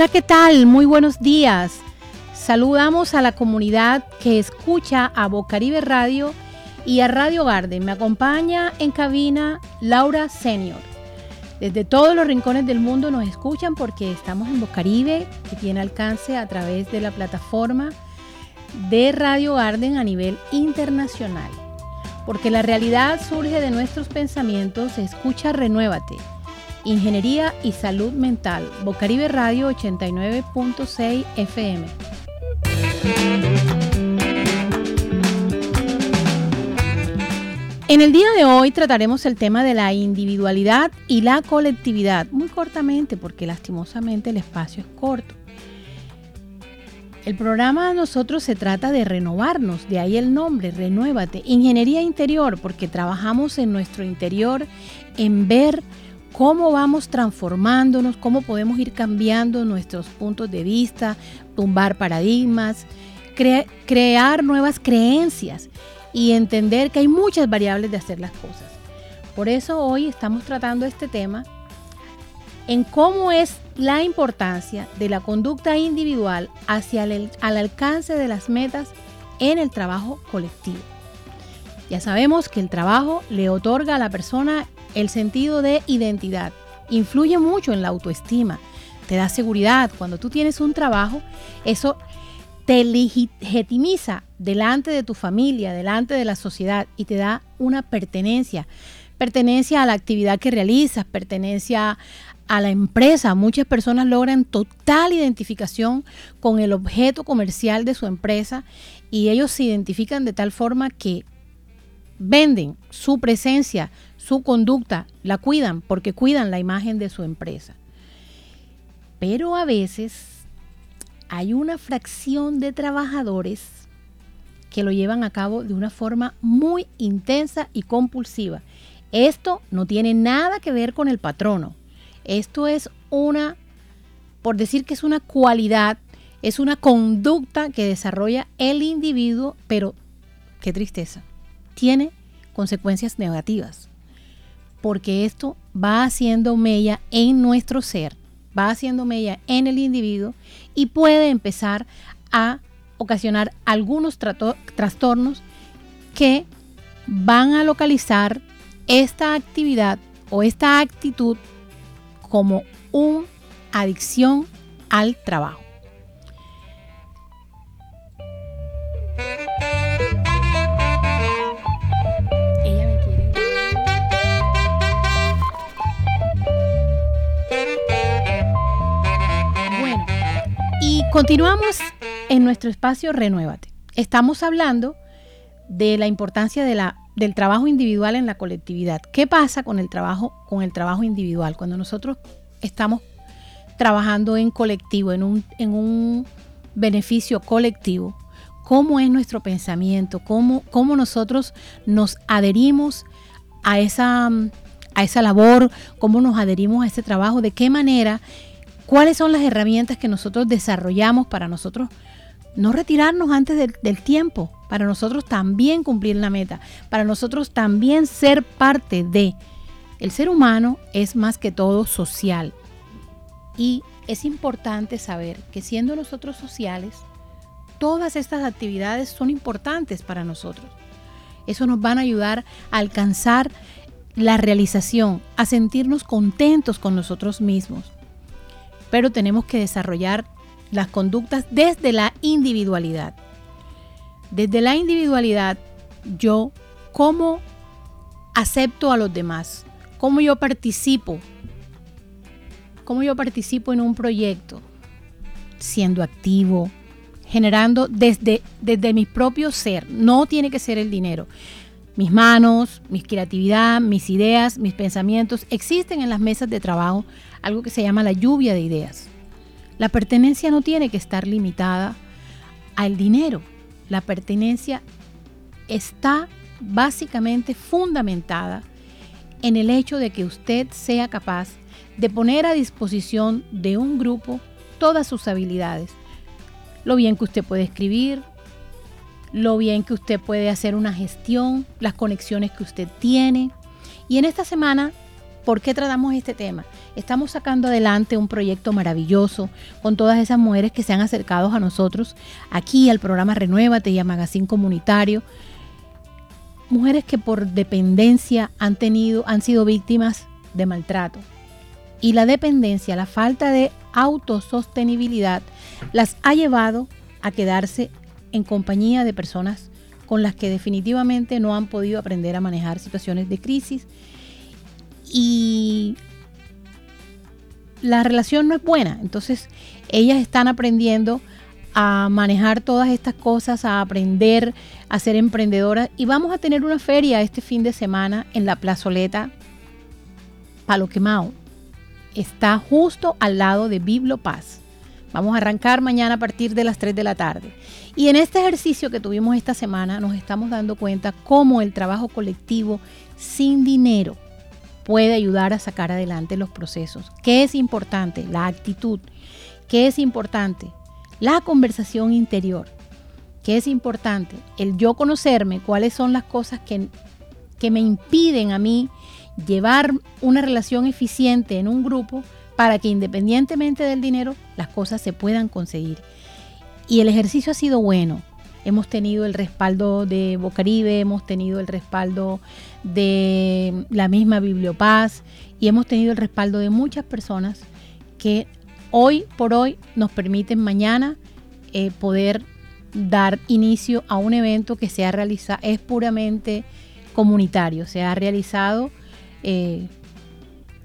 Hola, ¿qué tal? Muy buenos días. Saludamos a la comunidad que escucha a Bocaribe Radio y a Radio Garden. Me acompaña en cabina Laura Senior. Desde todos los rincones del mundo nos escuchan porque estamos en Bocaribe, que tiene alcance a través de la plataforma de Radio Garden a nivel internacional. Porque la realidad surge de nuestros pensamientos, escucha Renuévate Ingeniería y Salud Mental, Bocaribe Radio 89.6 FM. En el día de hoy trataremos el tema de la individualidad y la colectividad, muy cortamente porque lastimosamente el espacio es corto. El programa nosotros se trata de renovarnos, de ahí el nombre, renuévate. Ingeniería interior, porque trabajamos en nuestro interior, en ver cómo vamos transformándonos, cómo podemos ir cambiando nuestros puntos de vista, tumbar paradigmas, crear nuevas creencias y entender que hay muchas variables de hacer las cosas. Por eso hoy estamos tratando este tema en cómo es la importancia de la conducta individual hacia el al alcance de las metas en el trabajo colectivo. Ya sabemos que el trabajo le otorga a la persona el sentido de identidad. Influye mucho en la autoestima, te da seguridad. Cuando tú tienes un trabajo, eso te legitimiza delante de tu familia, delante de la sociedad y te da una pertenencia. Pertenencia a la actividad que realizas, pertenencia a la empresa. Muchas personas logran total identificación con el objeto comercial de su empresa y ellos se identifican de tal forma que venden su presencia, su conducta, la cuidan porque cuidan la imagen de su empresa. Pero a veces hay una fracción de trabajadores que lo llevan a cabo de una forma muy intensa y compulsiva. Esto no tiene nada que ver con el patrono. Esto es una, por decir que es una cualidad, es una conducta que desarrolla el individuo, pero qué tristeza, tiene consecuencias negativas porque esto va haciendo mella en nuestro ser, va haciendo mella en el individuo y puede empezar a ocasionar algunos trastornos que van a localizar esta actividad o esta actitud como una adicción al trabajo. Continuamos en nuestro espacio Renuévate. Estamos hablando de la importancia del trabajo individual en la colectividad. ¿Qué pasa con el trabajo, con el trabajo individual? Cuando nosotros estamos trabajando en colectivo, en un, en un beneficio colectivo, ¿cómo es nuestro pensamiento? ¿Cómo, cómo nosotros nos adherimos a esa, a esa labor? ¿Cómo nos adherimos a ese trabajo? ¿De qué manera? Cuáles son las herramientas que nosotros desarrollamos para nosotros no retirarnos antes del, tiempo, para nosotros también cumplir la meta, para nosotros también ser parte de. El ser humano es más que todo social y es importante saber que siendo nosotros sociales, todas estas actividades son importantes para nosotros. Eso nos van a ayudar a alcanzar la realización, a sentirnos contentos con nosotros mismos pero tenemos que desarrollar las conductas desde la individualidad. Desde la individualidad, yo, ¿cómo acepto a los demás? ¿Cómo yo participo? ¿Cómo yo participo en un proyecto? Siendo activo, generando desde, desde mi propio ser. No tiene que ser el dinero. Mis manos, mi creatividad, mis ideas, mis pensamientos existen en las mesas de trabajo algo que se llama la lluvia de ideas. La pertenencia no tiene que estar limitada al dinero. La pertenencia está básicamente fundamentada en el hecho de que usted sea capaz de poner a disposición de un grupo todas sus habilidades. Lo bien que usted puede escribir, lo bien que usted puede hacer una gestión, las conexiones que usted tiene. Y en esta semana ¿Por qué tratamos este tema? Estamos sacando adelante un proyecto maravilloso con todas esas mujeres que se han acercado a nosotros aquí al programa Renuévate y a Magazine Comunitario. Mujeres que por dependencia han tenido, han sido víctimas de maltrato. Y la dependencia, la falta de autosostenibilidad, las ha llevado a quedarse en compañía de personas con las que definitivamente no han podido aprender a manejar situaciones de crisis y la relación no es buena. Entonces, ellas están aprendiendo a manejar todas estas cosas, a aprender a ser emprendedoras. Y vamos a tener una feria este fin de semana en la plazoleta Palo Quemao. Está justo al lado de Biblo Paz. Vamos a arrancar mañana a partir de las 3 de la tarde. Y en este ejercicio que tuvimos esta semana nos estamos dando cuenta cómo el trabajo colectivo sin dinero puede ayudar a sacar adelante los procesos. ¿Qué es importante? La actitud. ¿Qué es importante? La conversación interior. ¿Qué es importante? El yo conocerme, cuáles son las cosas que, que me impiden a mí llevar una relación eficiente en un grupo para que independientemente del dinero las cosas se puedan conseguir. Y el ejercicio ha sido bueno. Hemos tenido el respaldo de Bocaribe, hemos tenido el respaldo de la misma Bibliopaz y hemos tenido el respaldo de muchas personas que hoy por hoy nos permiten mañana eh, poder dar inicio a un evento que se ha realizado, es puramente comunitario, se ha realizado eh,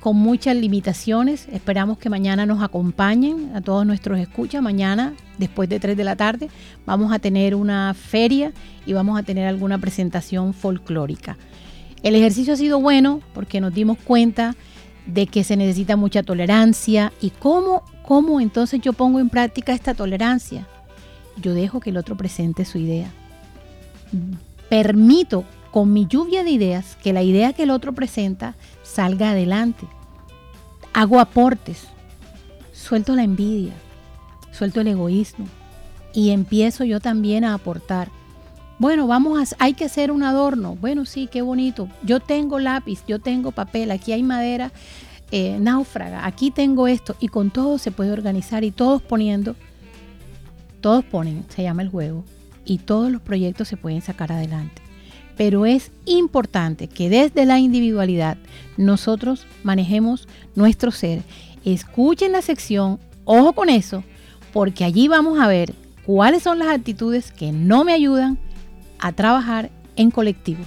con muchas limitaciones. Esperamos que mañana nos acompañen a todos nuestros escuchas. Mañana, después de 3 de la tarde, vamos a tener una feria y vamos a tener alguna presentación folclórica. El ejercicio ha sido bueno porque nos dimos cuenta de que se necesita mucha tolerancia y cómo, cómo entonces yo pongo en práctica esta tolerancia. Yo dejo que el otro presente su idea. Permito con mi lluvia de ideas que la idea que el otro presenta salga adelante. Hago aportes, suelto la envidia, suelto el egoísmo y empiezo yo también a aportar. Bueno, vamos a, hay que hacer un adorno. Bueno, sí, qué bonito. Yo tengo lápiz, yo tengo papel, aquí hay madera eh, náufraga, aquí tengo esto y con todo se puede organizar y todos poniendo, todos ponen, se llama el juego y todos los proyectos se pueden sacar adelante pero es importante que desde la individualidad nosotros manejemos nuestro ser. Escuchen la sección, ojo con eso, porque allí vamos a ver cuáles son las actitudes que no me ayudan a trabajar en colectivos.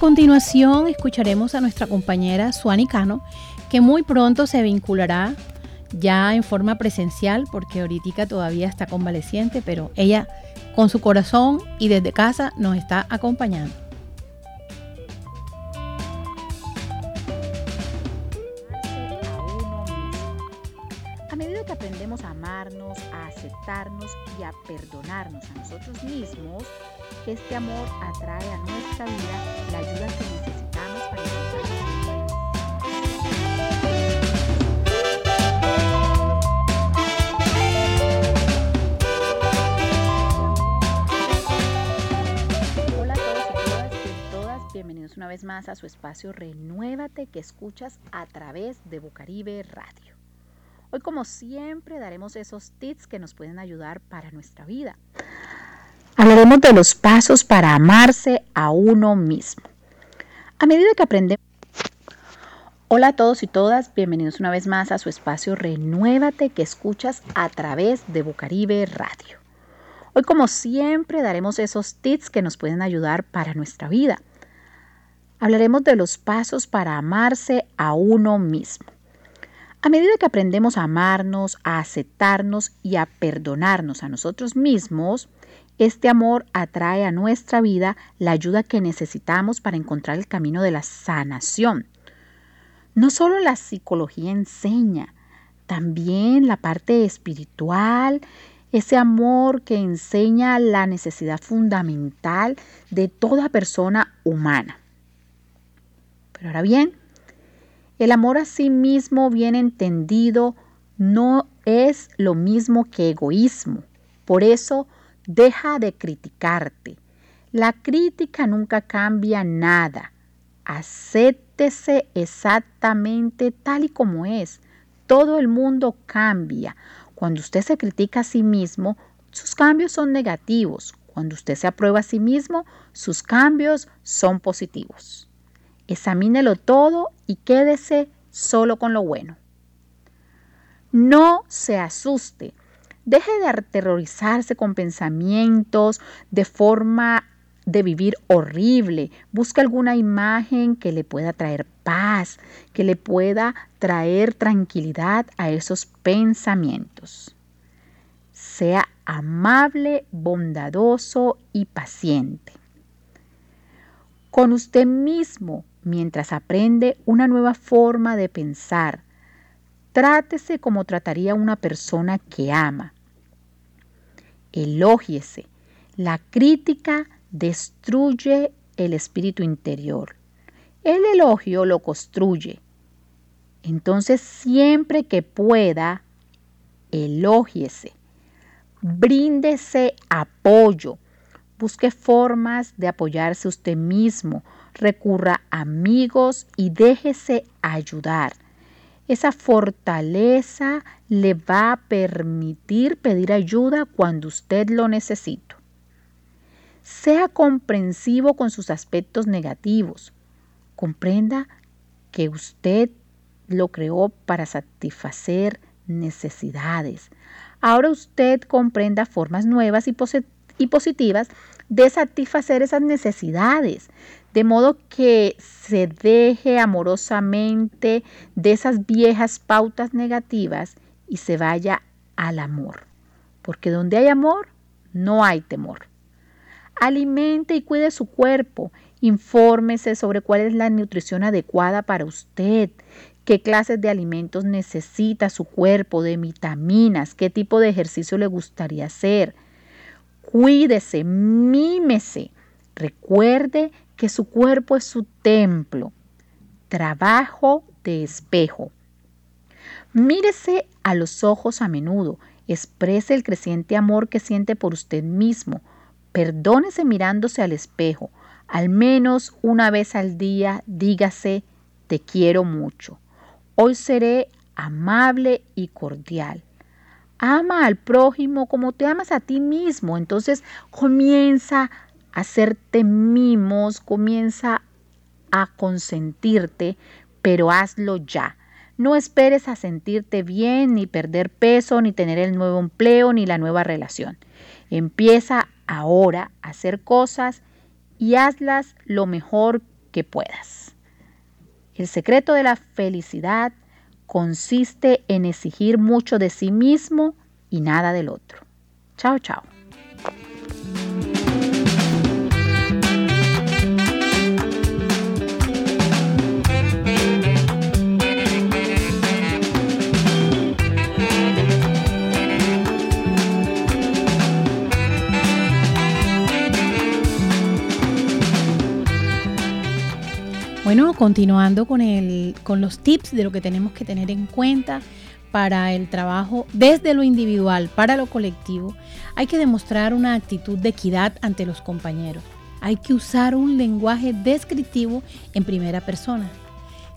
Continuación escucharemos a nuestra compañera Suani Cano, que muy pronto se vinculará ya en forma presencial, porque ahorita todavía está convaleciente, pero ella con su corazón y desde casa nos está acompañando. A medida que aprendemos a amarnos, a aceptarnos y a perdonarnos a nosotros mismos, este amor atrae a nuestra vida a su espacio Renuévate que escuchas a través de Bucaribe Radio. Hoy como siempre daremos esos tips que nos pueden ayudar para nuestra vida. Hablaremos de los pasos para amarse a uno mismo. A medida que aprendemos... Hola a todos y todas, bienvenidos una vez más a su espacio Renuévate que escuchas a través de Bucaribe Radio. Hoy como siempre daremos esos tips que nos pueden ayudar para nuestra vida. Hablaremos de los pasos para amarse a uno mismo. A medida que aprendemos a amarnos, a aceptarnos y a perdonarnos a nosotros mismos, este amor atrae a nuestra vida la ayuda que necesitamos para encontrar el camino de la sanación. No solo la psicología enseña, también la parte espiritual ese amor que enseña la necesidad fundamental de toda persona humana. Pero ahora bien, el amor a sí mismo bien entendido no es lo mismo que egoísmo. Por eso, deja de criticarte. La crítica nunca cambia nada. Acéptese exactamente tal y como es. Todo el mundo cambia. Cuando usted se critica a sí mismo, sus cambios son negativos. Cuando usted se aprueba a sí mismo, sus cambios son positivos. Examínelo todo y quédese solo con lo bueno. No se asuste. Deje de aterrorizarse con pensamientos de forma de vivir horrible. Busque alguna imagen que le pueda traer paz, que le pueda traer tranquilidad a esos pensamientos. Sea amable, bondadoso y paciente. Con usted mismo, mientras aprende una nueva forma de pensar, trátese como trataría una persona que ama. Elógiese. La crítica destruye el espíritu interior. El elogio lo construye. Entonces, siempre que pueda, elógiese. Bríndese apoyo. Busque formas de apoyarse usted mismo. Recurra a amigos y déjese ayudar. Esa fortaleza le va a permitir pedir ayuda cuando usted lo necesite. Sea comprensivo con sus aspectos negativos. Comprenda que usted lo creó para satisfacer necesidades. Ahora usted comprenda formas nuevas y, y, positivas de satisfacer esas necesidades, de modo que se deje amorosamente de esas viejas pautas negativas y se vaya al amor. Porque donde hay amor, no hay temor. Alimente y cuide su cuerpo. Infórmese sobre cuál es la nutrición adecuada para usted, qué clases de alimentos necesita su cuerpo, de vitaminas, qué tipo de ejercicio le gustaría hacer. Cuídese, mímese. Recuerde que su cuerpo es su templo. Trabajo de espejo. Mírese a los ojos a menudo. Exprese el creciente amor que siente por usted mismo. Perdónese mirándose al espejo. Al menos una vez al día dígase, te quiero mucho. Hoy seré amable y cordial. Ama al prójimo como te amas a ti mismo. Entonces comienza a hacerte mimos, comienza a consentirte, pero hazlo ya. No esperes a sentirte bien, ni perder peso, ni tener el nuevo empleo, ni la nueva relación. Empieza ahora hacer cosas y hazlas lo mejor que puedas. El secreto de la felicidad consiste en exigir mucho de sí mismo y nada del otro. Chao, chao. Bueno, continuando con, el, con los tips de lo que tenemos que tener en cuenta para el trabajo desde lo individual para lo colectivo, hay que demostrar una actitud de equidad ante los compañeros. Hay que usar un lenguaje descriptivo en primera persona.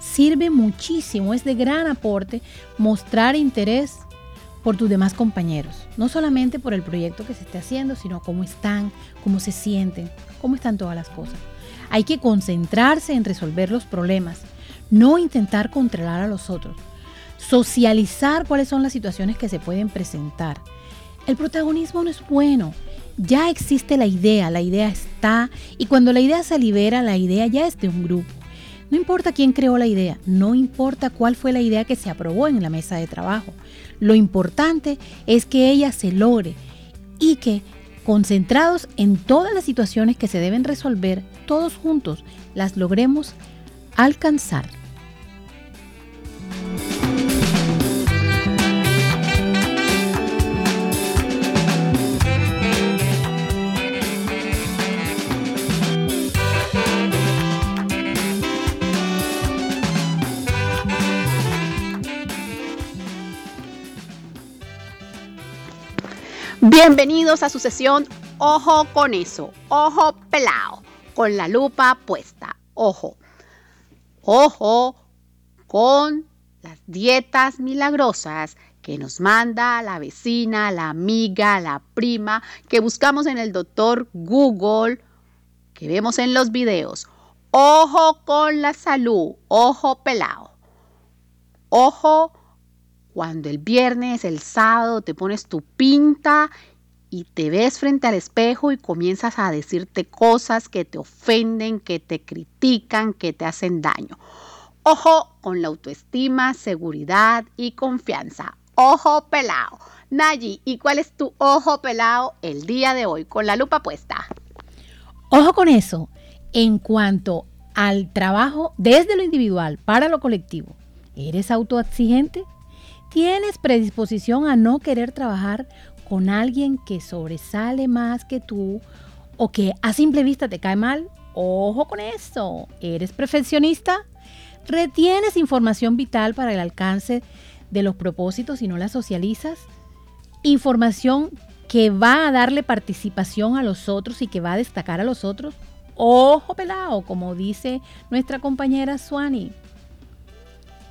Sirve muchísimo, es de gran aporte mostrar interés por tus demás compañeros, no solamente por el proyecto que se esté haciendo, sino cómo están, cómo se sienten, cómo están todas las cosas. Hay que concentrarse en resolver los problemas, no intentar controlar a los otros. Socializar cuáles son las situaciones que se pueden presentar. El protagonismo no es bueno. Ya existe la idea, la idea está, y cuando la idea se libera, la idea ya es de un grupo. No importa quién creó la idea, no importa cuál fue la idea que se aprobó en la mesa de trabajo. Lo importante es que ella se logre y que, concentrados en todas las situaciones que se deben resolver, todos juntos las logremos alcanzar. Bienvenidos a su sesión Ojo con eso, ojo pelado, con la lupa puesta, ojo, ojo con las dietas milagrosas que nos manda la vecina, la amiga, la prima, que buscamos en el doctor Google, que vemos en los videos. Ojo con la salud, ojo pelado, ojo cuando el viernes, el sábado te pones tu pinta y te ves frente al espejo y comienzas a decirte cosas que te ofenden, que te critican, que te hacen daño. Ojo con la autoestima, seguridad y confianza. Ojo pelado. Nayi, ¿y cuál es tu ojo pelado el día de hoy con la lupa puesta? Ojo con eso. En cuanto al trabajo desde lo individual para lo colectivo, ¿eres autoexigente? ¿Tienes predisposición a no querer trabajar con alguien que sobresale más que tú o que a simple vista te cae mal? Ojo con eso. ¿Eres perfeccionista? ¿Retienes información vital para el alcance de los propósitos y no la socializas? Información que va a darle participación a los otros y que va a destacar a los otros. Ojo pelado, como dice nuestra compañera Suani.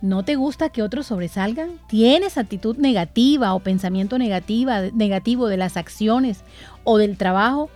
¿No te gusta que otros sobresalgan? ¿Tienes actitud negativa o pensamiento negativa, negativo de las acciones o del trabajo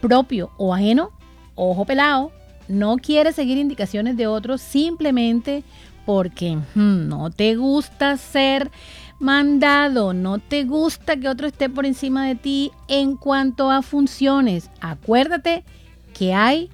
propio o ajeno? Ojo pelado, no quieres seguir indicaciones de otros simplemente porque hmm, no te gusta ser mandado, no te gusta que otro esté por encima de ti en cuanto a funciones. Acuérdate que hay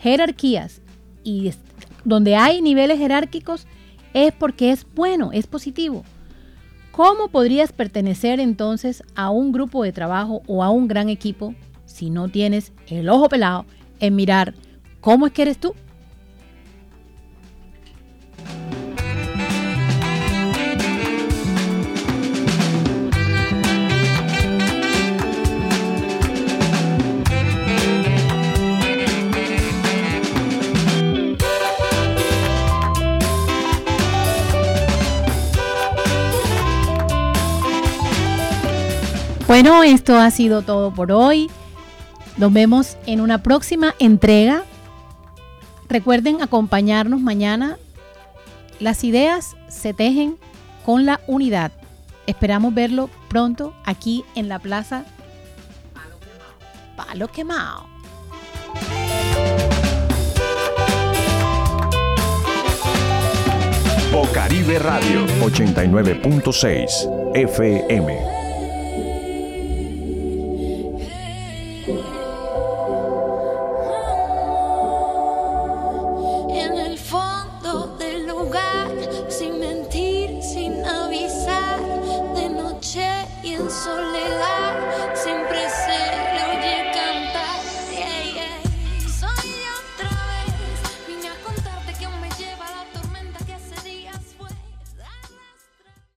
jerarquías y donde hay niveles jerárquicos es porque es bueno, es positivo. ¿Cómo podrías pertenecer entonces a un grupo de trabajo o a un gran equipo si no tienes el ojo pelado en mirar cómo es que eres tú? Esto ha sido todo por hoy. Nos vemos en una próxima entrega. Recuerden acompañarnos mañana. Las ideas se tejen con la unidad. Esperamos verlo pronto aquí en la plaza Palo Quemao. Bocaribe Radio 89.6 FM.